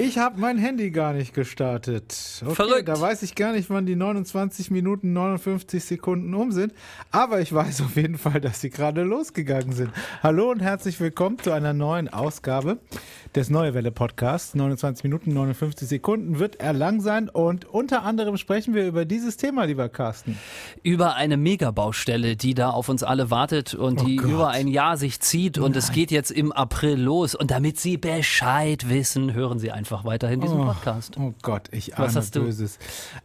Ich habe mein Handy gar nicht gestartet. Okay, Verrückt. Da weiß ich gar nicht, wann die 29 Minuten 59 Sekunden um sind. Aber ich weiß auf jeden Fall, dass sie gerade losgegangen sind. Hallo und herzlich willkommen zu einer neuen Ausgabe des Neue Welle Podcasts. 29 Minuten 59 Sekunden wird er lang sein und unter anderem sprechen wir über dieses Thema, lieber Carsten. Über eine Megabaustelle, die da auf uns alle wartet und Oh die Gott. über ein Jahr sich zieht und es geht jetzt im April los. Und damit Sie Bescheid wissen, hören Sie einfach weiterhin diesen Podcast. Oh Gott, ich ahne Was hast du? Böses.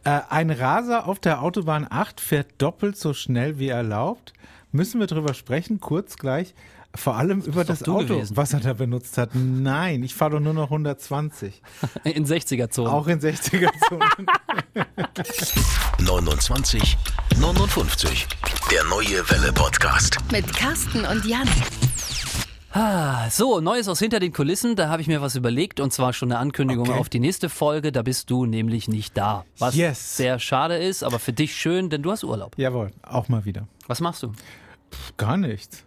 Äh, ein Raser auf der Autobahn 8 fährt doppelt so schnell wie erlaubt. Müssen wir drüber sprechen, kurz gleich. Vor allem über doch das Auto, gewesen. was er da benutzt hat. Nein, ich fahre doch nur noch 120. In 60er-Zonen. Auch in 60er-Zonen. 29 59. Der neue Welle Podcast. Mit Carsten und Jan. Ah, so, Neues aus hinter den Kulissen. Da habe ich mir was überlegt und zwar schon eine Ankündigung Okay. auf die nächste Folge. Da bist du nämlich nicht da. Was Yes. sehr schade ist, aber für dich schön, denn du hast Urlaub. Jawohl, auch mal wieder. Was machst du? Pff, Gar nichts.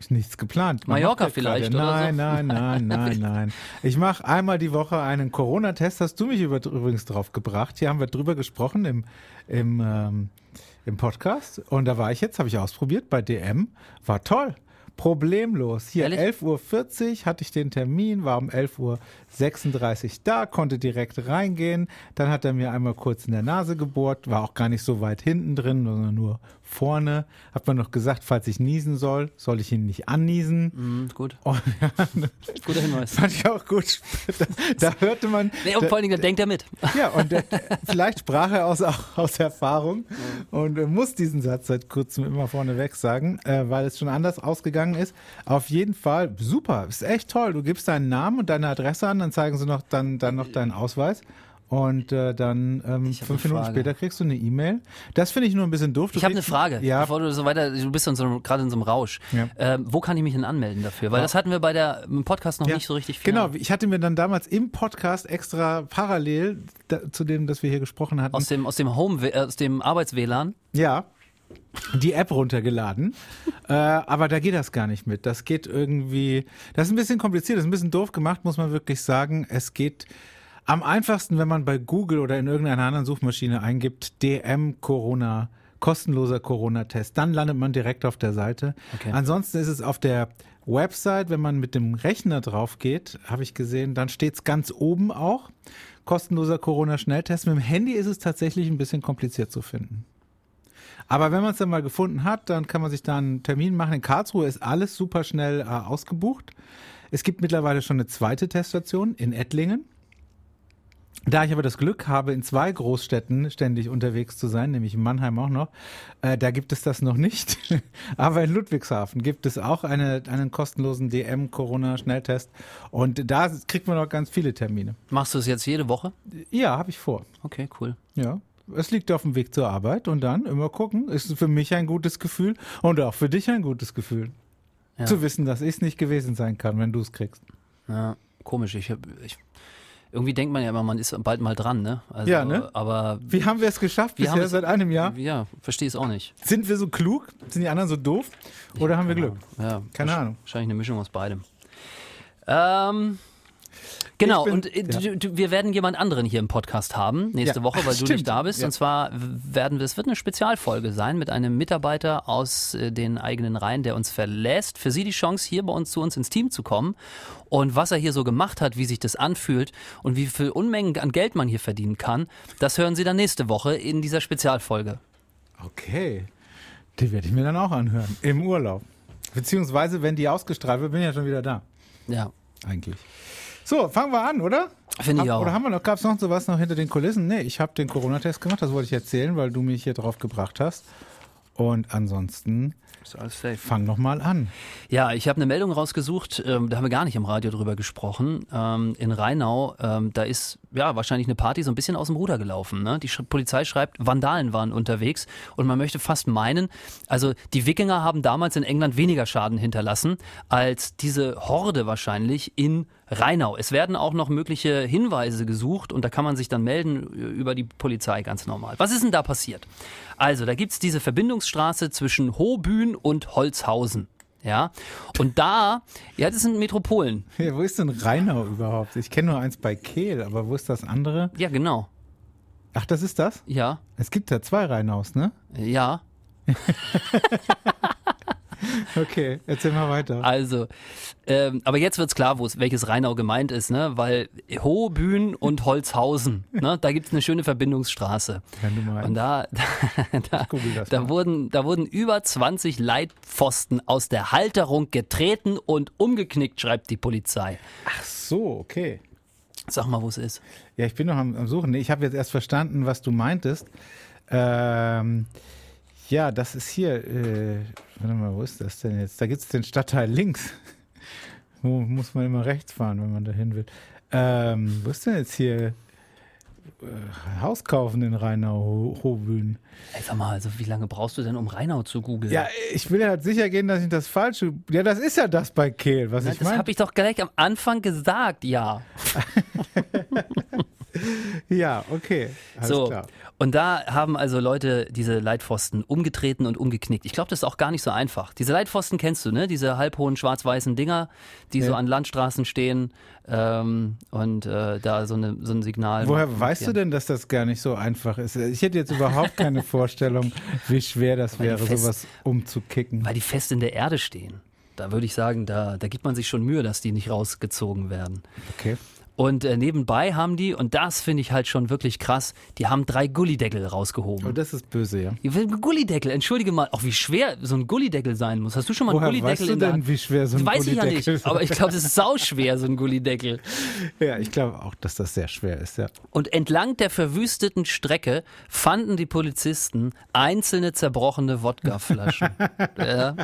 Ist nichts geplant. Man Mallorca vielleicht, gerade- oder so? Nein, nein, nein, nein, nein. Ich mache einmal die Woche einen Corona-Test. Hast du mich über, übrigens drauf gebracht. Hier haben wir drüber gesprochen im, im, ähm, im Podcast. Und da war ich jetzt, habe ich ausprobiert bei DM. War toll. Problemlos. Hier Ehrlich? 11.40 Uhr hatte ich den Termin, war um 11.36 Uhr da, konnte direkt reingehen. Dann hat er mir einmal kurz in der Nase gebohrt, war auch gar nicht so weit hinten drin, sondern nur vorne. Hat man noch gesagt, falls ich niesen soll, soll ich ihn nicht anniesen. Hm, gut. Und ja, Guter Hinweis. fand ich auch gut. Da, da hörte man. Nee, und vor allen Dingen, da denkt er mit. Ja, und der, vielleicht sprach er aus, aus Erfahrung und äh, muss diesen Satz seit kurzem immer vorneweg sagen, äh, weil es schon anders ausgegangen ist. Auf jeden Fall super, ist echt toll. Du gibst deinen Namen und deine Adresse an, dann zeigen sie noch dann, dann noch deinen Ausweis. Und äh, dann ähm, fünf Minuten später kriegst du eine E-Mail. Das finde ich nur ein bisschen doof. Du Ich habe eine Frage, Ja, bevor du so weiter, du bist so gerade in so einem Rausch. Ja. Ähm, wo kann ich mich denn anmelden dafür? Weil das hatten wir bei der im Podcast noch Ja, nicht so richtig final. Genau, ich hatte mir dann damals im Podcast extra parallel da, zu dem, das wir hier gesprochen hatten, Aus dem, aus dem Home, äh, aus dem Arbeits-WLAN. Ja, die App runtergeladen. äh, aber da geht das gar nicht mit. Das geht irgendwie, das ist ein bisschen kompliziert, das ist ein bisschen doof gemacht, muss man wirklich sagen. Es geht am einfachsten, wenn man bei Google oder in irgendeiner anderen Suchmaschine eingibt, DM Corona, kostenloser Corona-Test. Dann landet man direkt auf der Seite. Okay. Ansonsten ist es auf der Website, wenn man mit dem Rechner drauf geht, habe ich gesehen, dann steht es ganz oben auch. Kostenloser Corona-Schnelltest. Mit dem Handy ist es tatsächlich ein bisschen kompliziert zu finden. Aber wenn man es dann mal gefunden hat, dann kann man sich da einen Termin machen. In Karlsruhe ist alles super schnell äh, ausgebucht. Es gibt mittlerweile schon eine zweite Teststation in Ettlingen. Da ich aber das Glück habe, in zwei Großstädten ständig unterwegs zu sein, nämlich in Mannheim auch noch, äh, da gibt es das noch nicht. aber in Ludwigshafen gibt es auch eine, einen kostenlosen DM-Corona-Schnelltest. Und da kriegt man auch ganz viele Termine. Machst du es jetzt jede Woche? Ja, habe ich vor. Okay, cool. Ja, es liegt auf dem Weg zur Arbeit und dann immer gucken. Ist für mich ein gutes Gefühl und auch für dich ein gutes Gefühl. Ja. Zu wissen, dass ich es nicht gewesen sein kann, wenn du es kriegst. Ja, komisch. Ich, hab- ich, irgendwie denkt man ja immer, man ist bald mal dran, ne? Also, Ja, ne? Aber Wie haben wir es geschafft Wir haben bisher es- seit einem Jahr? ja, verstehe es auch nicht. Sind wir so klug? Sind die anderen so doof? Oder haben wir Glück? Ja, Keine Ahnung. Wahrscheinlich eine Mischung aus beidem. Ähm, genau, bin- und äh, ja. du, du, wir werden jemand anderen hier im Podcast haben nächste Ja, Woche, weil du stimmt. nicht da bist. Ja. Und zwar werden wir, es wird eine Spezialfolge sein mit einem Mitarbeiter aus äh, den eigenen Reihen, der uns verlässt. Für Sie die Chance, hier bei uns zu uns ins Team zu kommen. Und was er hier so gemacht hat, wie sich das anfühlt und wie viel Unmengen an Geld man hier verdienen kann, das hören Sie dann nächste Woche in dieser Spezialfolge. Okay. Die werde ich mir dann auch anhören. Im Urlaub. Beziehungsweise, wenn die ausgestrahlt wird, bin ich ja schon wieder da. Ja, Eigentlich. So, fangen wir an, oder? Finde ich auch. Oder haben wir noch, gab es noch sowas noch hinter den Kulissen? Nee, ich habe den Corona-Test gemacht, das wollte ich erzählen, weil du mich hier drauf gebracht hast. Und ansonsten ist alles safe. fang noch mal an. Ja, ich habe eine Meldung rausgesucht, ähm, da haben wir gar nicht im Radio drüber gesprochen. Ähm, in Rheinau, ähm, da ist ja wahrscheinlich eine Party so ein bisschen aus dem Ruder gelaufen. Ne? Die Sch Polizei schreibt, Vandalen waren unterwegs und man möchte fast meinen, also die Wikinger haben damals in England weniger Schaden hinterlassen als diese Horde wahrscheinlich in Rheinau. Es werden auch noch mögliche Hinweise gesucht und da kann man sich dann melden über die Polizei ganz normal. Was ist denn da passiert? Also, da gibt's diese Verbindungsstraße zwischen Hohbühn und Holzhausen. Ja, und da, ja, das sind Metropolen. Ja, wo ist denn Rheinau überhaupt? Ich kenne nur eins bei Kehl, aber wo ist das andere? Ja, genau. Ach, das ist das? Ja, Es gibt da zwei Rheinaus, ne? ja. Okay, erzähl mal weiter. Also, ähm, aber jetzt wird's klar, welches Rheinau gemeint ist, ne? Weil Hohbühn und Holzhausen, ne? Da gibt's eine schöne Verbindungsstraße. Wenn du mal Und da, da, da, da, wurden, da wurden über 20 Leitpfosten aus der Halterung getreten und umgeknickt, schreibt die Polizei. Ach so, okay. Sag mal, wo es ist. Ja, ich bin noch am, am Suchen. Ich habe jetzt erst verstanden, was du meintest. Ähm, ja, das ist hier. Äh, warte mal, wo ist das denn jetzt? Da gibt es den Stadtteil links. Wo muss man immer rechts fahren, wenn man da hin will? Ähm, wo ist denn jetzt hier äh, Haus kaufen in Rheinau, Ho Hohbühn? Ey, sag mal, also wie lange brauchst du denn, um Rheinau zu googeln? Ja, ich will halt sicher gehen, dass ich das Falsche. Ja, das ist ja das bei Kehl, was Na, ich das meine. habe ich doch gleich am Anfang gesagt, ja. Ja, okay. Alles so. klar. Und da haben also Leute diese Leitpfosten umgetreten und umgeknickt. Ich glaube, das ist auch gar nicht so einfach. Diese Leitpfosten kennst du, ne? Diese halbhohen schwarz-weißen Dinger, die so Ja. an Landstraßen stehen ähm, und äh, da so, eine, so ein Signal. Woher weißt du denn, dass das gar nicht so einfach ist? Ich hätte jetzt überhaupt keine Vorstellung, wie schwer das Weil wäre, fest- sowas umzukicken. Weil die fest in der Erde stehen. Da würde ich sagen, da, da gibt man sich schon Mühe, dass die nicht rausgezogen werden. Okay. Und äh, nebenbei haben die, und das finde ich halt schon wirklich krass, die haben drei Gullideckel rausgehoben. Oh, das ist böse, ja. Ja, Gullideckel, entschuldige mal, auch wie schwer so ein Gullideckel sein muss. Hast du schon mal einen Woher Gullideckel weißt du in der denn, wie schwer so ein Weiß ich ja Gullideckel nicht, aber ich glaube, das ist sauschwer, so ein Gullideckel. Ja, ich glaube auch, dass das sehr schwer ist, ja. Und entlang der verwüsteten Strecke fanden die Polizisten einzelne zerbrochene Wodkaflaschen, ja,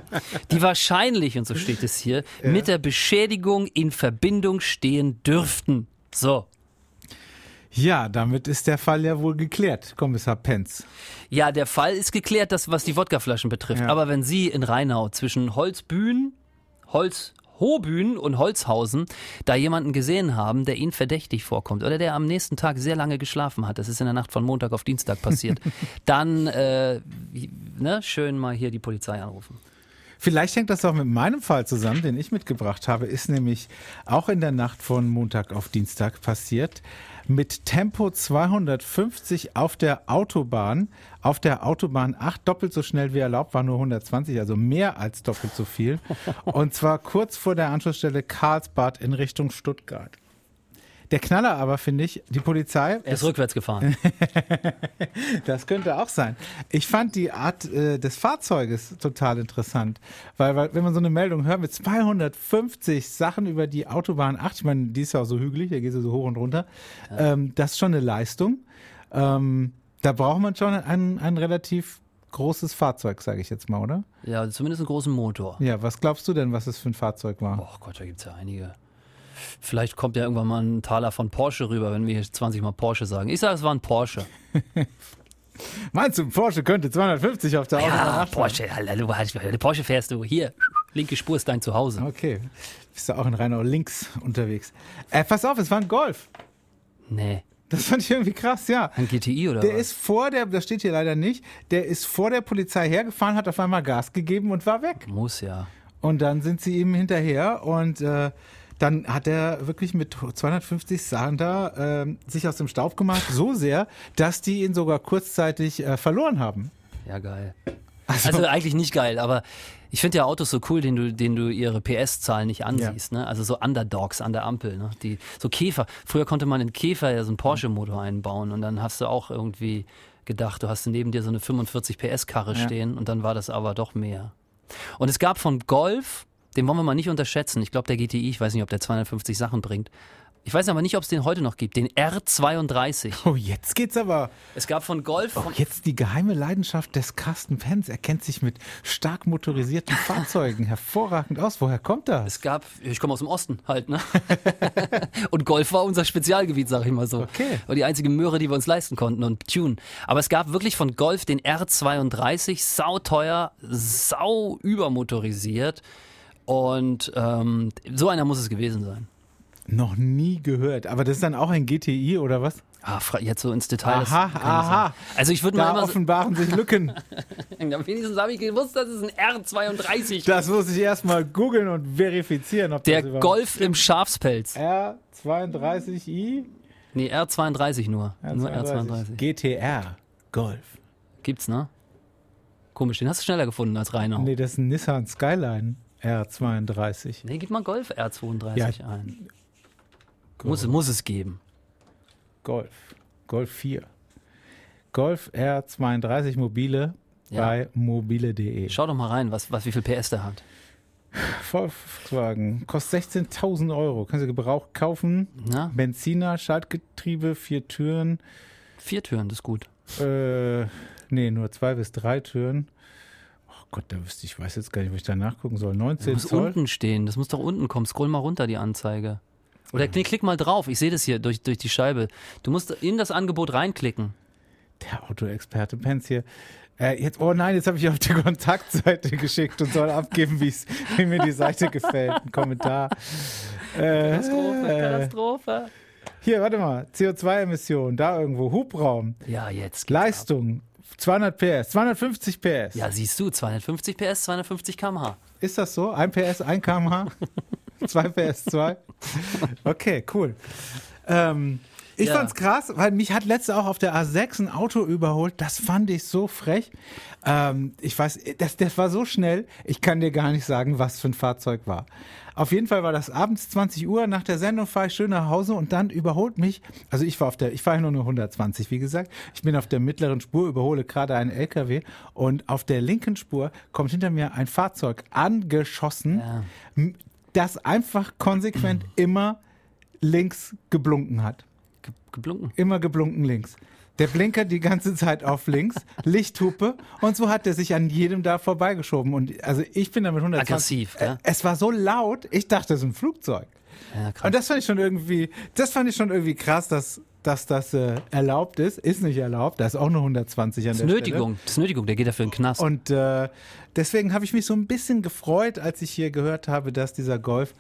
die wahrscheinlich, und so steht es hier, mit der Beschädigung in Verbindung stehen dürften. So. Ja, damit ist der Fall ja wohl geklärt, Kommissar Penz. Ja, der Fall ist geklärt, das, was die Wodkaflaschen betrifft. Ja. Aber wenn Sie in Rheinau zwischen Holzbühn, Holz, und Holzhausen da jemanden gesehen haben, der Ihnen verdächtig vorkommt oder der am nächsten Tag sehr lange geschlafen hat, das ist in der Nacht von Montag auf Dienstag passiert, dann äh, ne, schön mal hier die Polizei anrufen. Vielleicht hängt das auch mit meinem Fall zusammen, den ich mitgebracht habe, ist nämlich auch in der Nacht von Montag auf Dienstag passiert. Mit Tempo 250 auf der Autobahn, auf der Autobahn 8, doppelt so schnell wie erlaubt, war nur 120, also mehr als doppelt so viel. Und zwar kurz vor der Anschlussstelle Karlsbad in Richtung Stuttgart. Der Knaller aber, finde ich, die Polizei. Er ist rückwärts gefahren. Das könnte auch sein. Ich fand die Art äh, des Fahrzeuges total interessant, weil, weil wenn man so eine Meldung hört mit 250 Sachen über die Autobahn 8, ich meine, die ist ja auch so hügelig, da geht sie so hoch und runter, ähm, das ist schon eine Leistung. Ähm, da braucht man schon ein, ein relativ großes Fahrzeug, sage ich jetzt mal, oder? Ja, zumindest einen großen Motor. Ja, was glaubst du denn, was es für ein Fahrzeug war? Oh Gott, da gibt's ja einige. Vielleicht kommt ja irgendwann mal ein Taler von Porsche rüber, wenn wir hier 20 Mal Porsche sagen. Ich sage, es war ein Porsche. Meinst du, ein Porsche könnte 250 auf der Autobahn Ja, 8 fahren? Porsche, hast, Porsche fährst du. Hier, linke Spur ist dein Zuhause. Okay, bist du auch in Rheinau links unterwegs. Äh, pass auf, es war ein Golf. Nee, Das fand ich irgendwie krass, ja. ein GTI oder Der was? ist vor der, das steht hier leider nicht, der ist vor der Polizei hergefahren, hat auf einmal Gas gegeben und war weg. Muss ja. Und dann sind sie ihm hinterher und äh, dann hat er wirklich mit 250 Sachen da äh, sich aus dem Staub gemacht, so sehr, dass die ihn sogar kurzzeitig äh, verloren haben. Ja, geil. Also, eigentlich nicht geil, aber ich finde ja Autos so cool, denen du, denen du ihre PS-Zahlen nicht ansiehst. Ne? Also so Underdogs an der Ampel. Ne? Die, so Käfer. Früher konnte man in Käfer ja so einen Porsche-Motor einbauen und dann hast du auch irgendwie gedacht, du hast neben dir so eine 45 PS-Karre Ja. stehen und dann war das aber doch mehr. Und es gab von Golf, den wollen wir mal nicht unterschätzen. Ich glaube, der GTI, ich weiß nicht, ob der 250 Sachen bringt. Ich weiß aber nicht, ob es den heute noch gibt. Den R32. Oh, jetzt geht's aber. Es gab von Golf, Oh, jetzt die geheime Leidenschaft des Carsten Penz. Er kennt sich mit stark motorisierten Fahrzeugen hervorragend aus. Woher kommt das? Es gab, ich komme aus dem Osten halt, ne? und Golf war unser Spezialgebiet, sag ich mal so. Okay. War die einzige Möhre, die wir uns leisten konnten und Tune. Aber es gab wirklich von Golf den R32, sauteuer, sau übermotorisiert. Und ähm, so einer muss es gewesen sein. Noch nie gehört. Aber das ist dann auch ein GTI oder was? Ah, jetzt so ins Detail. Aha, aha. sagen. Also ich würde mal immer offenbaren sich Lücken. wenigstens habe ich gewusst, das ist ein R32. Das muss ich erstmal googeln und verifizieren, ob Der das Golf im Schafspelz. R32i Nee, R32 nur. Nur R32. GTR Golf. Gibt's, ne? Komisch, den hast du schneller gefunden als. Nee, Nee, das ist ein Nissan Skyline R32. gib mal Golf R32 Ja. ein. Muss, muss es geben. Golf. Golf 4. Golf R32 mobile Ja. bei mobile.de. Schau doch mal rein, was, was, wie viel PS der hat. Volkswagen kostet 16.000 Euro. Kannst du gebraucht kaufen. Na? Benziner, Schaltgetriebe, vier Türen. Vier Türen, das ist gut. Äh, nee, nur zwei bis drei Türen. Gott, da wüsste ich, weiß jetzt gar nicht, wo ich da nachgucken soll. Das 19 muss Zoll. unten stehen. Das muss doch unten kommen. Scroll mal runter, die Anzeige. Oder nee, klick mal drauf. Ich sehe das hier durch, durch die Scheibe. Du musst in das Angebot reinklicken. Der Autoexperte Pence hier. Äh, jetzt, oh nein, jetzt habe ich auf die Kontaktseite geschickt und soll abgeben, wie mir die Seite gefällt. Ein Kommentar. Äh, Katastrophe, Katastrophe. hier, warte mal. CO2-Emissionen, da irgendwo. Hubraum. Ja, jetzt. Leistung. 200 PS, 250 PS. Ja, siehst du, 250 PS, 250 km/h. Ist das so? 1 PS, 1 kmh? 2 PS, 2? Okay, cool. Ähm, ich Ja. fand's krass, weil mich hat letzte auch auf der A6 ein Auto überholt. Das fand ich so frech. Ähm, ich weiß, das, das war so schnell, ich kann dir gar nicht sagen, was für ein Fahrzeug war. Auf jeden Fall war das abends 20 Uhr, nach der Sendung fahre ich schön nach Hause und dann überholt mich, also ich war auf der, ich fahre nur nur 120, wie gesagt, ich bin auf der mittleren Spur, überhole gerade einen LKW und auf der linken Spur kommt hinter mir ein Fahrzeug angeschossen, Ja. das einfach konsequent immer links geblunken hat. Ge geblunken. Immer geblunken links. Der Blinker die ganze Zeit auf links, Lichthupe und so hat er sich an jedem da vorbeigeschoben. Und also ich bin da mit 120. Aggressiv, gell? Äh, Es war so laut, ich dachte, es ist ein Flugzeug. Ja. Und das fand ich schon irgendwie, das fand ich schon irgendwie krass, dass, dass das äh, erlaubt ist. Ist nicht erlaubt, da ist auch nur 120 an Das der ist Stelle. Nötigung. Das ist Nötigung, der geht dafür in den Knast. Und äh, deswegen habe ich mich so ein bisschen gefreut, als ich hier gehört habe, dass dieser Golf,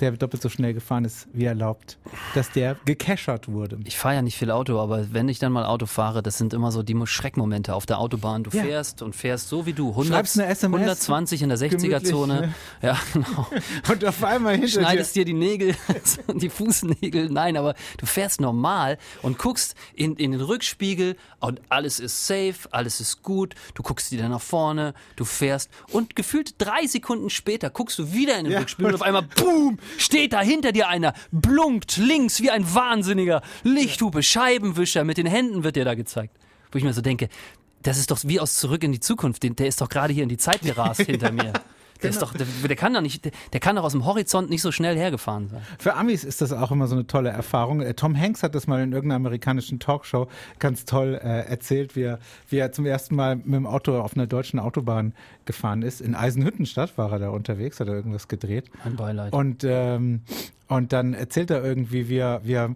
der doppelt so schnell gefahren ist wie erlaubt, dass der gekeschert wurde. Ich fahre ja nicht viel Auto, aber wenn ich dann mal Auto fahre, das sind immer so die Schreckmomente auf der Autobahn. Du Ja. fährst und fährst so wie du. 100, Schreibst eine SMS, 120 in der 60er-Zone. gemütlich, ne? Ja, genau. Und auf einmal hinter Schneidest dir die Nägel, die Fußnägel. Nein, aber du fährst normal und guckst in, in den Rückspiegel und alles ist safe, alles ist gut. Du guckst wieder nach vorne, du fährst und gefühlt drei Sekunden später guckst du wieder in den Ja. Rückspiegel und auf einmal, boom, steht da hinter dir einer, blunkt links wie ein Wahnsinniger. Lichthupe, Scheibenwischer, mit den Händen wird dir da gezeigt. Wo ich mir so denke, das ist doch wie aus Zurück in die Zukunft. Der ist doch gerade hier in die Zeit gerast hinter mir. Der, ist doch, der, der kann doch nicht, der, kann doch aus dem Horizont nicht so schnell hergefahren sein. Für Amis ist das auch immer so eine tolle Erfahrung. Äh, Tom Hanks hat das mal in irgendeiner amerikanischen Talkshow ganz toll äh, erzählt, wie er, wie er zum ersten Mal mit dem Auto auf einer deutschen Autobahn gefahren ist. In Eisenhüttenstadt war er da unterwegs, hat er irgendwas gedreht. Mein Beileid. Und, ähm, und dann erzählt er irgendwie, wie er, wie er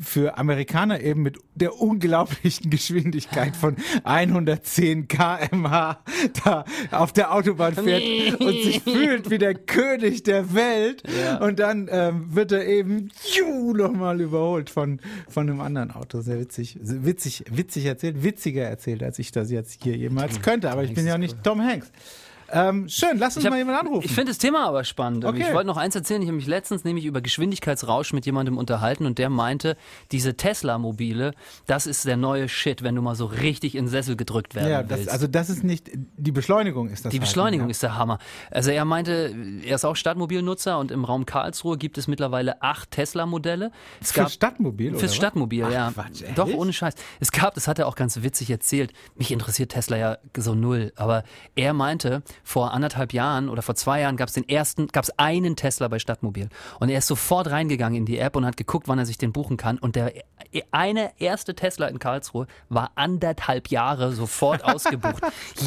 für Amerikaner eben mit der unglaublichen Geschwindigkeit von 110 kmh da auf der Autobahn fährt und sich fühlt wie der König der Welt. Ja. Und dann ähm, wird er eben juh, nochmal überholt von, von einem anderen Auto. Sehr witzig, witzig, witzig erzählt, witziger erzählt, als ich das jetzt hier jemals könnte. Aber ich bin ja nicht Tom Hanks. Ähm, schön, lass uns hab- mal jemanden anrufen. Ich finde das Thema aber spannend. Okay. Ich wollte noch eins erzählen. Ich habe mich letztens nämlich über Geschwindigkeitsrausch mit jemandem unterhalten und der meinte, diese Tesla-Mobile, das ist der neue Shit, wenn du mal so richtig in den Sessel gedrückt werden Ja, das, willst. also das ist nicht, die Beschleunigung ist das. Die halt, Beschleunigung ja. ist der Hammer. Also er meinte, er ist auch Stadtmobilnutzer und im Raum Karlsruhe gibt es mittlerweile acht Tesla-Modelle. Es Für Stadtmobil, oder Fürs was? Stadtmobil, Ach, ja. Quatsch, Doch, ohne Scheiß. Es gab, das hat er auch ganz witzig erzählt, mich interessiert Tesla ja so null, aber er meinte, vor anderthalb Jahren oder vor zwei Jahren gab es den ersten, gab es einen Tesla bei Stadtmobil. Und er ist sofort reingegangen in die App und hat geguckt, wann er sich den buchen kann. Und der eine erste Tesla in Karlsruhe war anderthalb Jahre sofort ausgebucht.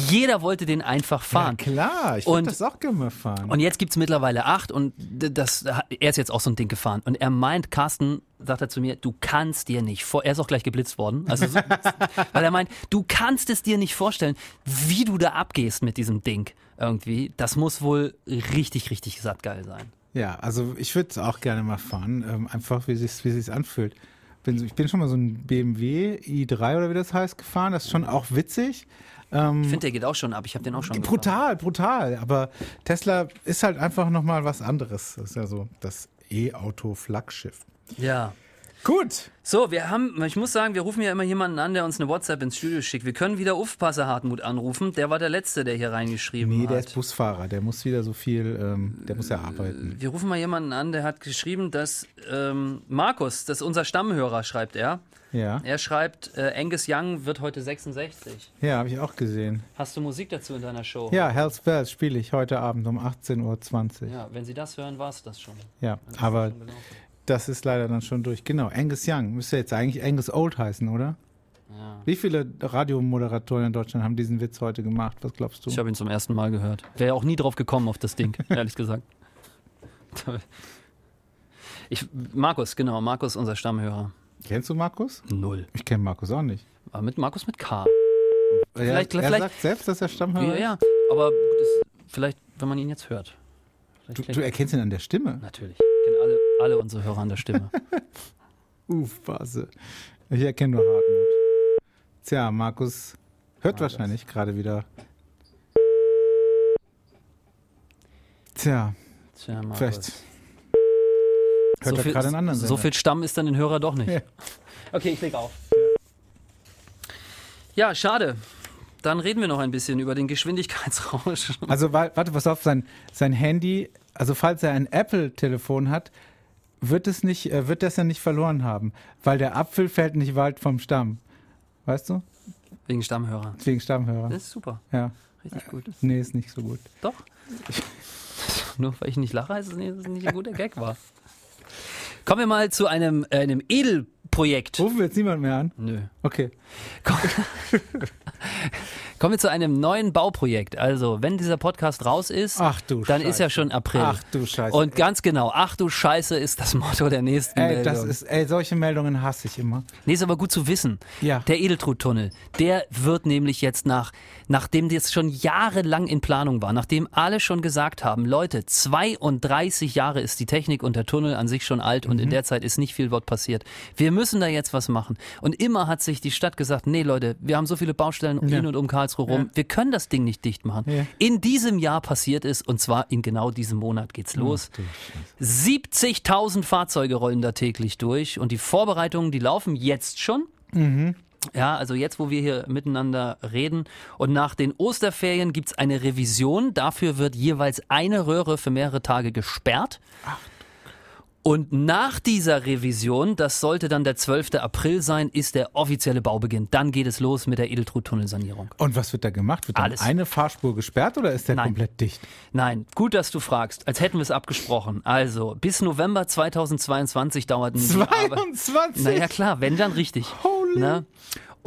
Jeder wollte den einfach Ja, fahren. klar, ich Und- würde das auch gerne mal fahren. Und jetzt gibt's mittlerweile acht und das, er ist jetzt auch so ein Ding gefahren. Und er meint, Carsten, sagt er zu mir, du kannst dir nicht vor, er ist auch gleich geblitzt worden. Also, so, weil er meint, du kannst es dir nicht vorstellen, wie du da abgehst mit diesem Ding irgendwie. Das muss wohl richtig, richtig sattgeil sein. ja, also ich würde es auch gerne mal fahren, ähm, einfach wie es wie sich's anfühlt. bin, ich bin schon mal so ein BMW i3 oder wie das heißt gefahren. Das ist schon auch witzig. Ähm, Ich finde, der geht auch schon ab. Ich habe den auch schon gefahren. brutal, brutal. Aber Tesla ist halt einfach nochmal was anderes. Das ist ja so das E-Auto-Flaggschiff. Ja. Gut. So, wir haben, ich muss sagen, wir rufen ja immer jemanden an, der uns eine WhatsApp ins Studio schickt. Wir können wieder Aufpasser Hartmut anrufen. Der war der Letzte, der hier reingeschrieben Nee, hat. der ist Busfahrer. Der muss wieder so viel, ähm, der muss ja arbeiten. Wir rufen mal jemanden an, der hat geschrieben, dass ähm, Markus, das ist unser Stammhörer, schreibt er. Ja, Er schreibt, äh, Angus Young wird heute 66. ja, habe ich auch gesehen. Hast du Musik dazu in deiner Show? Ja, Hell's Bells spiele ich heute Abend um 18.20 Uhr. Ja, wenn Sie das hören, war es das schon. Ja, ist aber das schon. Das ist leider dann schon durch. Genau, Angus Young müsste jetzt eigentlich Angus Old heißen, oder? Ja. Wie viele Radiomoderatoren in Deutschland haben diesen Witz heute gemacht? Was glaubst du? Ich habe ihn zum ersten Mal gehört. Wäre auch nie drauf gekommen auf das Ding, ehrlich gesagt. Ich, Markus, genau, Markus, unser Stammhörer. Kennst du Markus? Null. Ich kenne Markus auch nicht. Aber mit Markus mit K. Vielleicht, Vielleicht- er vielleicht- sagt selbst, dass er Stammhörer Ja, ist. ja. Aber das, vielleicht, wenn man ihn jetzt hört. Du, du erkennst ihn an der Stimme. Natürlich. Alle, unsere Hörer an der Stimme. Uff, Base. Ich erkenne nur Hartmut. Tja, Markus hört wahrscheinlich gerade wieder. Tja, Tja, Markus. vielleicht hört so er viel, gerade einen anderen so Sender. viel Stamm ist dann den Hörer doch nicht. Ja. Okay, ich leg auf. Ja, schade. Dann reden wir noch ein bisschen über den Geschwindigkeitsrausch. Also wa- warte, pass auf, sein, sein Handy, also falls er ein Apple-Telefon hat, wird es nicht, äh, wird das ja nicht verloren haben, weil der Apfel fällt nicht weit vom Stamm. Weißt du? Wegen Stammhörer. Wegen Stammhörer. Das ist super. Ja. Richtig gut. Nee, ist nicht so gut. Doch. Nur weil ich nicht lache, heißt es nicht, dass es nicht ein guter Gag war. Kommen wir mal zu einem, äh, einem Edelprojekt. Rufen wir jetzt niemand mehr an? Nö. Okay. Komm- Kommen wir zu einem neuen Bauprojekt. Also, wenn dieser Podcast raus ist, Ach dann ist ja Scheiße. schon April. Ach du Scheiße. Und ganz genau, ach du Scheiße ist das Motto der nächsten Ey, Meldung. das ist, ey, solche Meldungen hasse ich immer. nee, ist aber gut zu wissen. Ja. Der Edeltruttunnel, der wird nämlich jetzt nach, nachdem das schon jahrelang in Planung war, nachdem alle schon gesagt haben, Leute, 32 Jahre ist die Technik und der Tunnel an sich schon alt und Mhm. in der Zeit ist nicht viel dort passiert. Wir müssen da jetzt was machen. Und immer hat sich die Stadt gesagt, nee Leute, wir haben so viele Baustellen Ja. in und um Karlsruhe rum, wir können das Ding nicht dicht machen. In diesem Jahr passiert es und zwar in genau diesem Monat geht's los. Ach du Scheiße. 70.000 Fahrzeuge rollen da täglich durch und die Vorbereitungen, die laufen jetzt schon. Ja, also jetzt, wo wir hier miteinander reden. Und nach den Osterferien gibt's eine Revision. Dafür wird jeweils eine Röhre für mehrere Tage gesperrt. Und nach dieser Revision, das sollte dann der 12. April sein, ist der offizielle Baubeginn. Dann geht es los mit der Edeltrut-Tunnelsanierung. Und was wird da gemacht? Wird dann Alles. eine Fahrspur gesperrt oder ist der Nein. komplett dicht? Nein, gut, dass du fragst, als hätten wir es abgesprochen. Also, bis November 2022 dauerten die Arbe- 22? Naja, klar, wenn dann richtig. Holy. Ne?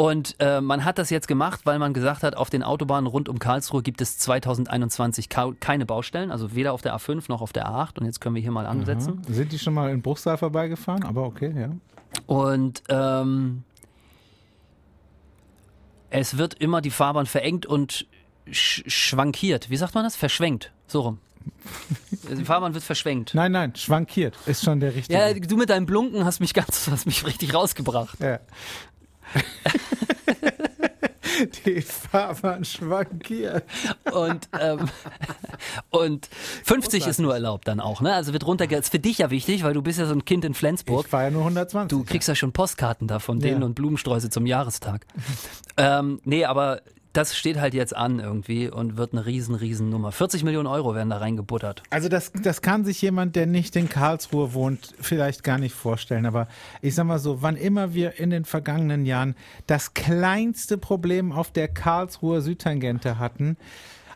Und äh, man hat das jetzt gemacht, weil man gesagt hat, auf den Autobahnen rund um Karlsruhe gibt es 2021 kau- keine Baustellen, also weder auf der A5 noch auf der A8. Und jetzt können wir hier mal ansetzen. Aha. Sind die schon mal in Bruchsal vorbeigefahren? Aber okay, ja. Und ähm, es wird immer die Fahrbahn verengt und sch schwankiert. Wie sagt man das? Verschwenkt. So rum. Die Fahrbahn wird verschwenkt. Nein, nein, schwankiert ist schon der richtige. Ja, du mit deinem Blunken hast mich ganz, hast mich richtig rausgebracht. Ja. Die Fahrbahn schwankiert. Und, ähm, und 50 ist nur erlaubt dann auch, ne? Also wird runterge... Ist für dich ja wichtig, weil du bist ja so ein Kind in Flensburg. Ich fahre ja nur 120. Du kriegst ja schon Postkarten da von denen Ja. und Blumensträuße zum Jahrestag. ähm, nee, aber das steht halt jetzt an irgendwie und wird eine riesen, riesen Nummer. 40 Millionen Euro werden da reingebuttert. Also das, das kann sich jemand, der nicht in Karlsruhe wohnt, vielleicht gar nicht vorstellen. Aber ich sag mal so, wann immer wir in den vergangenen Jahren das kleinste Problem auf der Karlsruher Südtangente hatten,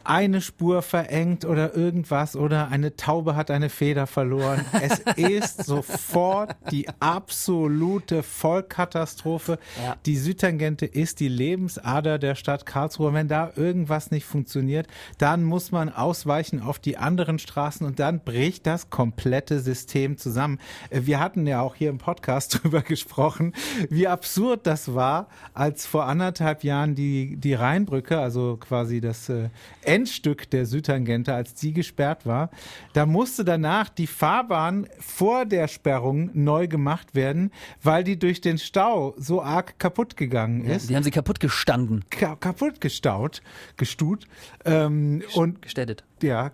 eine Spur verengt oder irgendwas oder eine Taube hat eine Feder verloren. Es ist sofort die absolute Vollkatastrophe. Ja. Die Südtangente ist die Lebensader der Stadt Karlsruhe. Wenn da irgendwas nicht funktioniert, dann muss man ausweichen auf die anderen Straßen und dann bricht das komplette System zusammen. Äh, Wir hatten ja auch hier im Podcast drüber gesprochen, wie absurd das war, als vor anderthalb Jahren die, die Rheinbrücke, also quasi das äh, Endstück der Südtangente, als die gesperrt war. Da musste danach die Fahrbahn vor der Sperrung neu gemacht werden, weil die durch den Stau so arg kaputt gegangen ist. Die haben sie kaputt gestanden. Ka kaputt gestaut, gestut. Ähm, und Gestädtet. ja,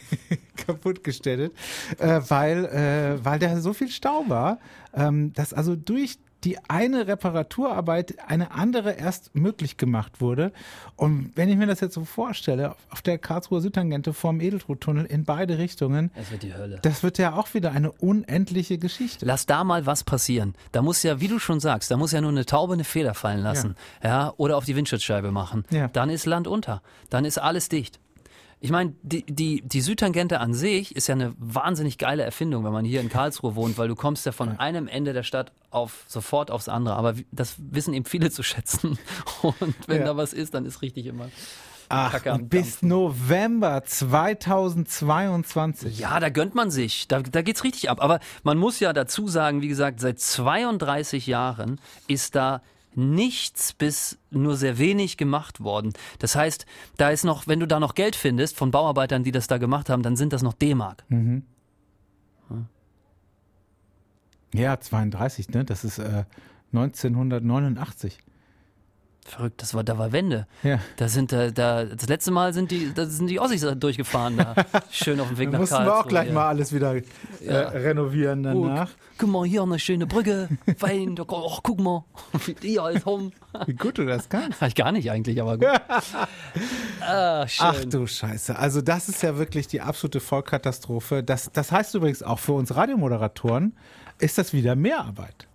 kaputt gestellt, äh, weil, äh, weil da so viel Stau war, ähm, dass also durch die eine Reparaturarbeit eine andere erst möglich gemacht wurde. Und wenn ich mir das jetzt so vorstelle, auf der Karlsruher Südtangente vorm Edeltruttunnel in beide Richtungen, Es wird die Hölle. das wird ja auch wieder eine unendliche Geschichte. Lass da mal was passieren. Da muss ja, wie du schon sagst, da muss ja nur eine Taube eine Feder fallen lassen. Ja. oder auf die Windschutzscheibe machen. Ja. Dann ist Land unter. Dann ist alles dicht. Ich meine, die, die, die Südtangente an sich ist ja eine wahnsinnig geile Erfindung, wenn man hier in Karlsruhe wohnt, weil du kommst ja von einem Ende der Stadt auf sofort aufs andere. Aber das wissen eben viele zu schätzen. Und wenn Ja. da was ist, dann ist richtig immer. Ach, bis November 2022. Ja, da gönnt man sich. Da, da geht's richtig ab. Aber man muss ja dazu sagen, wie gesagt, seit 32 Jahren ist da nichts bis nur sehr wenig gemacht worden. Das heißt, da ist noch, wenn du da noch Geld findest von Bauarbeitern, die das da gemacht haben, dann sind das noch D-Mark. Ja, 32, ne? Das ist äh, 1989. Verrückt, das war, da war Wende. Ja. Da sind da, da, das letzte Mal sind die, da sind die Ossis durchgefahren da. Schön auf dem Weg Da nach mussten Karlsruhe. wir auch gleich ja. mal alles wieder äh, Ja. renovieren danach. Oh, guck mal, hier eine schöne Brücke, Wein, ach, guck mal, wie die alles haben. Wie gut du das kannst. Ich gar nicht eigentlich, aber gut. ah, schön. Ach du Scheiße. Also das ist ja wirklich die absolute Vollkatastrophe. Das, das heißt übrigens auch für uns Radiomoderatoren ist das wieder Mehrarbeit.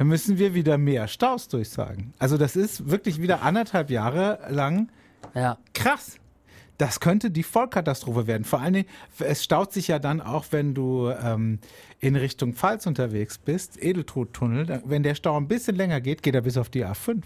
Da müssen wir wieder mehr Staus durchsagen. Also das ist wirklich wieder anderthalb Jahre lang Ja. krass. Das könnte die Vollkatastrophe werden. Vor allen Dingen, es staut sich ja dann auch, wenn du ähm, in Richtung Pfalz unterwegs bist, Edeltruttunnel. Wenn der Stau ein bisschen länger geht, geht er bis auf die A5.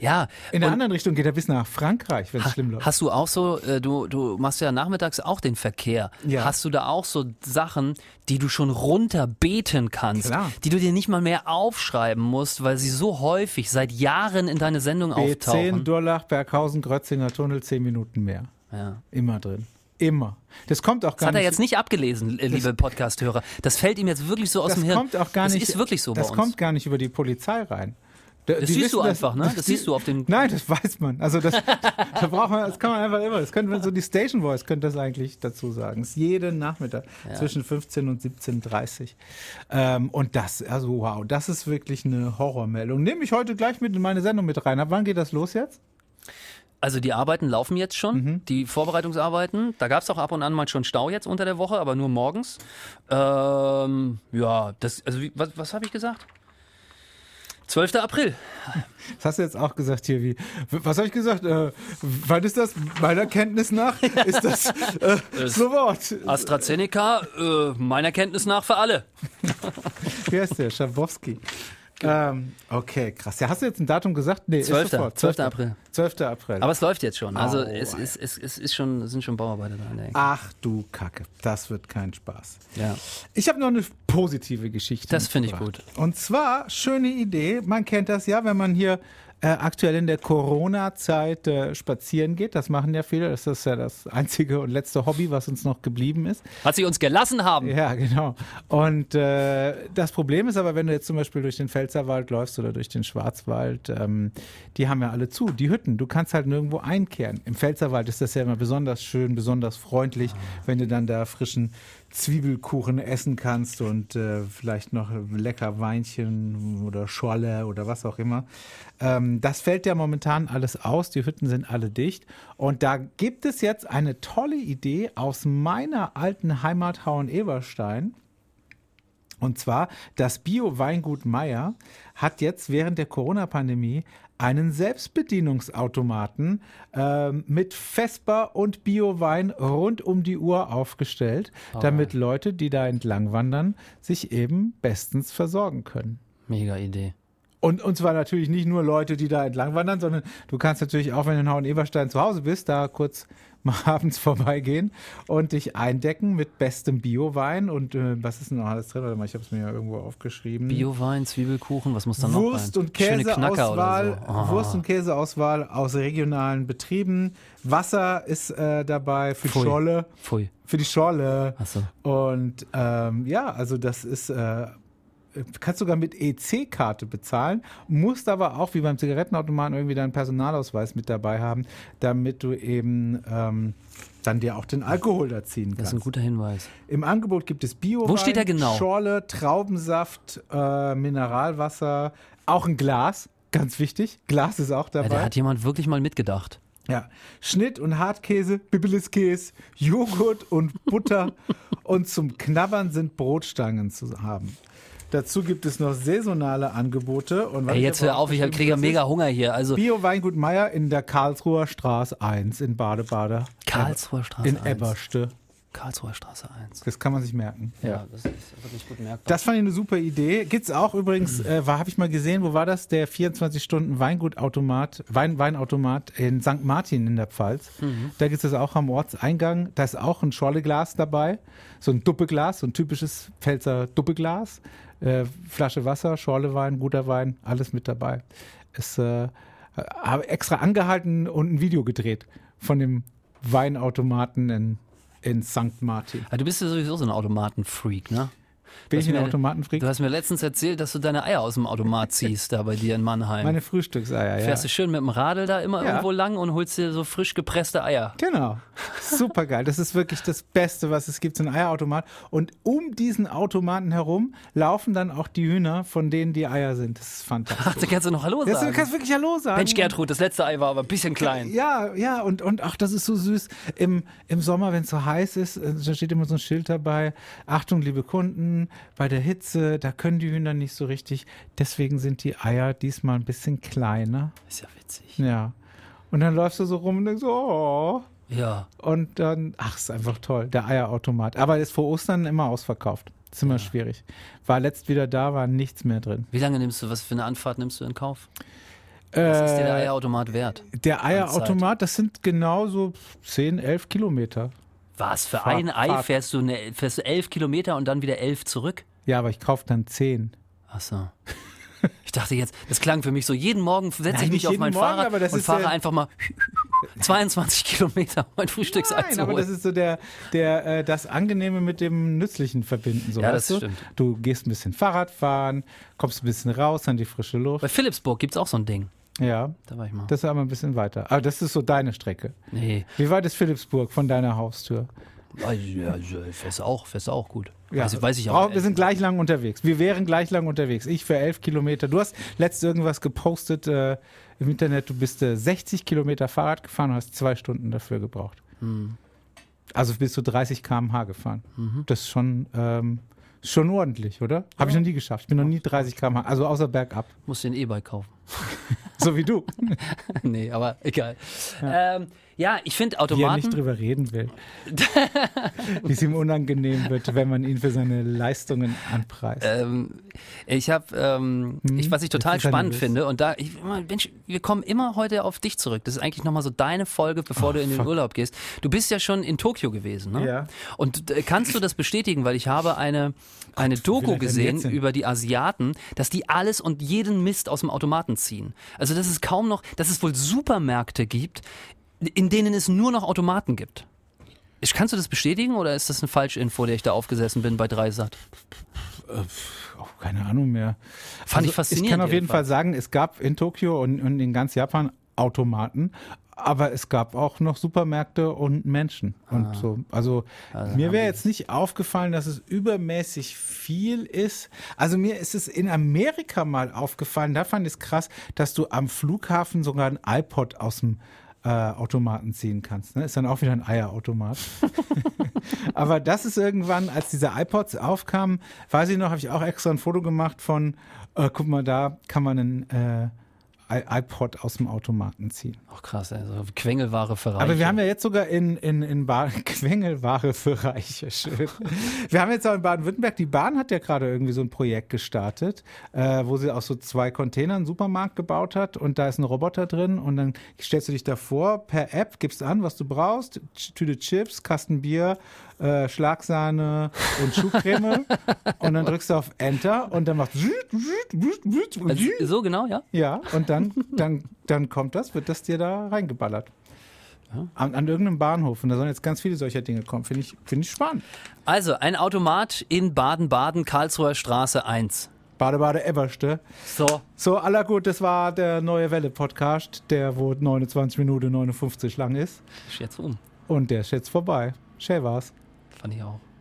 Ja. In der anderen Richtung geht er bis nach Frankreich, wenn es schlimm läuft. hast du auch so, äh, du, du machst ja nachmittags auch den Verkehr. Ja. Hast du da auch so Sachen, die du schon runterbeten kannst, Klar. die du dir nicht mal mehr aufschreiben musst, weil sie so häufig seit Jahren in deine Sendung B10, auftauchen? Durlach, Berghausen, Grötzinger Tunnel, 10 Minuten mehr. Ja. Immer drin. Immer. Das kommt auch Das gar hat er nicht. jetzt nicht abgelesen, äh, liebe Podcast-Hörer. Das fällt ihm jetzt wirklich so aus das dem Hirn. kommt auch gar das nicht. ist wirklich so Das kommt gar nicht über die Polizei rein. Da- Das die siehst wissen du einfach, ne? Das siehst du auf dem- Nein, das weiß man. Also das, da braucht man, das kann man einfach immer. Das könnte man so die Station Voice könnte das eigentlich dazu sagen. Es ist jeden Nachmittag zwischen 15 und 17:30. Ähm, und das, also wow, das ist wirklich eine Horrormeldung. Nehme ich heute gleich mit in meine Sendung mit rein. Ab wann geht das los jetzt? Also die Arbeiten laufen jetzt schon, Mhm. die Vorbereitungsarbeiten. Da gab es auch ab und an mal schon Stau jetzt unter der Woche, aber nur morgens. Ähm, ja, das, also wie, was, was habe ich gesagt? 12. April. Das hast du jetzt auch gesagt hier, wie, was habe ich gesagt? Äh, wann ist das? Meiner Kenntnis nach ist das äh, sofort. AstraZeneca, äh, meiner Kenntnis nach für alle. Wie heißt der? Schabowski. Ähm, okay, krass. Ja, hast du jetzt ein Datum gesagt? Nee, 12. ist sofort. 12. April. 12. April. Aber es läuft jetzt schon. Also Au, es, ist, es, es ist schon, es sind schon Bauarbeiter da. in der Ecke. Ach du Kacke, das wird kein Spaß. Ja. Ich habe noch eine positive Geschichte. Das finde ich mitgebracht. Und zwar, schöne Idee, man kennt das ja, wenn man hier äh, aktuell in der Corona-Zeit äh, spazieren geht. Das machen ja viele. Das ist ja das einzige und letzte Hobby, was uns noch geblieben ist. Hat sie uns gelassen haben. Ja, genau. Und äh, das Problem ist aber, wenn du jetzt zum Beispiel durch den Pfälzerwald läufst oder durch den Schwarzwald, ähm, die haben ja alle zu, die Hütten. Du kannst halt nirgendwo einkehren. Im Pfälzerwald ist das ja immer besonders schön, besonders freundlich, wenn du dann da frischen Zwiebelkuchen essen kannst und äh, vielleicht noch lecker Weinchen oder Scholle oder was auch immer. Ähm, das fällt ja momentan alles aus. Die Hütten sind alle dicht. Und da gibt es jetzt eine tolle Idee aus meiner alten Heimat Hauen-Eberstein. Und zwar, das Bio-Weingut Meier hat jetzt während der Corona-Pandemie einen Selbstbedienungsautomaten ähm, mit Vesper und Bio-Wein rund um die Uhr aufgestellt, damit Leute, die da entlang wandern, sich eben bestens versorgen können. Mega Idee. Und, und zwar natürlich nicht nur Leute, die da entlang wandern, sondern du kannst natürlich auch, wenn du in Hauen-Eberstein zu Hause bist, da kurz mal abends vorbeigehen und dich eindecken mit bestem Bio-Wein. Und äh, was ist denn noch alles drin? Warte mal, ich habe es mir ja irgendwo aufgeschrieben. Bio-Wein, Zwiebelkuchen, was muss da noch Wurst rein? und Käseauswahl, so. Ah. Wurst und Käseauswahl aus regionalen Betrieben. Wasser ist äh, dabei für die Pfui. Scholle. Pfui. Für die Scholle. Ach so. Und ähm, ja, also das ist, äh, kannst sogar mit EC-Karte bezahlen, musst aber auch wie beim Zigarettenautomaten irgendwie deinen Personalausweis mit dabei haben, damit du eben ähm, dann dir auch den Alkohol da ziehen Das ist kannst. ein guter Hinweis. Im Angebot gibt es bio Wo steht er genau? Schorle, Traubensaft, äh, Mineralwasser, auch ein Glas, ganz wichtig. Glas ist auch Ja, dabei. da hat jemand wirklich mal mitgedacht. Ja, Schnitt und Hartkäse, Bibiliskäse, Joghurt und Butter und zum Knabbern sind Brotstangen zu haben. Dazu gibt es noch saisonale Angebote. Und Ey, jetzt hör auf, ich kriege ja mega Hunger hier. Also Bio Weingut Meier in der Karlsruher Straße 1 in Badebader. Karlsruher Straße In 1. Eberste. Karlsruher Straße 1. Das kann man sich merken. Ja, das ist wirklich gut merkbar. Das fand ich eine super Idee. Gibt's auch übrigens, äh, war habe ich mal gesehen, wo war das? Der 24 Stunden Weingutautomat, Wein, Weinautomat in St. Martin in der Pfalz. Da gibt's das auch am Ortseingang. Da ist auch ein Schorleglas dabei, so ein Duppeglas, so ein typisches Pfälzer Duppeglas. Äh, Flasche Wasser, Schorlewein, guter Wein, alles mit dabei. Es äh, habe extra angehalten und ein Video gedreht von dem Weinautomaten in, in St. Martin. Ah, du bist ja sowieso so ein Automatenfreak, ne? Bin ich ein Automatenfreak? Du hast mir letztens erzählt, dass du deine Eier aus dem Automat ziehst, da bei dir in Mannheim. Meine Frühstückseier, ja. Fährst du schön mit dem Radl da immer Ja. irgendwo lang und holst dir so frisch gepresste Eier. Genau. Super geil. Das ist wirklich das Beste, was es gibt, so ein Eierautomat. Und um diesen Automaten herum laufen dann auch die Hühner, von denen die Eier sind. Das ist Ach, fantastisch. da kannst du noch Hallo Das, du sagen. kannst wirklich Hallo sagen. Mensch, Gertrud, das letzte Ei war aber ein bisschen klein. Ja, ja, und, und ach, das ist so süß. Im, im Sommer, wenn es so heiß ist, äh, da steht immer so ein Schild dabei. Achtung, liebe Kunden, bei der Hitze, da können die Hühner nicht so richtig. Deswegen sind die Eier diesmal ein bisschen kleiner. Ist ja witzig. Ja. Und dann läufst du so rum und denkst so, oh. Ja. Und dann, ach, ist einfach toll, der Eierautomat. Aber ist vor Ostern immer ausverkauft. Ist immer schwierig. War letzt wieder da, war nichts mehr drin. Wie lange nimmst du, was für eine Anfahrt nimmst du in Kauf? Was ist dir der Äh, Eierautomat wert? der Eierautomat, das sind genau so 10, 11 Kilometer. Was, für Fahrt- ein Ei fährst du, eine, fährst du elf Kilometer und dann wieder elf zurück? Ja, aber ich kaufe dann 10. Ach so. Ich dachte jetzt, das klang für mich so, jeden Morgen setze ich mich auf mein Morgen, Fahrrad und fahre der- einfach mal 22 Kilometer, mein Frühstücksei Nein, aber das ist so der, der, äh, das Angenehme mit dem Nützlichen verbinden. So, Ja, das du? stimmt. Du gehst ein bisschen Fahrrad fahren, kommst ein bisschen raus an die frische Luft. Bei Philipsburg gibt es auch so ein Ding. Ja, Da war ich mal. das ist aber ein bisschen weiter. Aber das ist so deine Strecke. nee, Wie weit ist Philipsburg von deiner Haustür? also, ja, also, fährst auch, fährst auch gut. Ja, weiß, weiß ich auch. Wir sind gleich lang unterwegs. Wir wären gleich lang unterwegs. Ich für elf Kilometer. Du hast letzt irgendwas gepostet äh, im Internet. Du bist äh, 60 Kilometer Fahrrad gefahren und hast zwei Stunden dafür gebraucht. Hm. Also bist du 30 km/h gefahren. Mhm. Das ist schon, ähm, schon ordentlich, oder? Habe ich noch nie geschafft. Ich bin noch nie 30 km/h. Also außer bergab. Musst dir ein E-Bike kaufen. So wie du. nee, aber egal. Ja, ähm, ja ich finde Wie er Automaten. nicht drüber reden will. wie es ihm unangenehm wird, wenn man ihn für seine Leistungen anpreist. Ähm, ich habe, ähm, ich, was ich total Hm, spannend finde und da, ich, Mensch, wir kommen immer heute auf dich zurück. Das ist eigentlich nochmal so deine Folge, bevor Oh, du in den fuck. Urlaub gehst. Du bist ja schon in Tokio gewesen, ne? Ja. Und äh, kannst du das bestätigen, weil ich habe eine eine will Doku gesehen über die Asiaten, dass die alles und jeden Mist aus dem Automaten ziehen. Also dass es kaum noch, dass es wohl Supermärkte gibt, in denen es nur noch Automaten gibt. Ich- Kannst du das bestätigen oder ist das eine Falschinfo, der ich da aufgesessen bin bei Dreisat? Oh, keine Ahnung mehr. Fand ich Ich faszinierend kann auf jeden jedenfalls. Fall sagen, es gab in Tokio und, und in ganz Japan Automaten, aber es gab auch noch Supermärkte und Menschen und Ah. so. Also, mir wäre jetzt nicht aufgefallen, dass es übermäßig viel ist. Also mir ist es in Amerika mal aufgefallen, da fand ich es krass, dass du am Flughafen sogar ein iPod aus dem äh, Automaten ziehen kannst. Ne? Ist dann auch wieder ein Eierautomat. Aber das ist irgendwann, als diese iPods aufkamen, weiß ich noch, habe ich auch extra ein Foto gemacht von, äh, guck mal, da kann man einen äh, iPod aus dem Automaten ziehen. Ach krass, also Quengelware für Reiche. Aber wir haben ja jetzt sogar in, in, in Baden Quengelware für Reiche. Schön. Wir haben jetzt auch in Baden-Württemberg, die Bahn hat ja gerade irgendwie so ein Projekt gestartet, äh, wo sie aus so zwei Containern einen Supermarkt gebaut hat und da ist ein Roboter drin und dann stellst du dich davor per App, gibst an, was du brauchst, Tüte Chips, Kasten Bier, äh, Schlagsahne und Schuhcreme und dann drückst du auf Enter und dann macht also, so genau, ja? Ja, und dann, dann, dann kommt das, wird das dir da reingeballert. An, an, irgendeinem Bahnhof. Und da sollen jetzt ganz viele solcher Dinge kommen. Finde ich, find ich spannend. Also, ein Automat in Baden-Baden, Karlsruher Straße 1. Bade-Bade Eberste. So. So, aller gut, das war der neue Welle-Podcast, der wo 29 Minuten 59 lang ist. Ist jetzt um. Und der ist jetzt vorbei. Schön war's. Fand ich auch.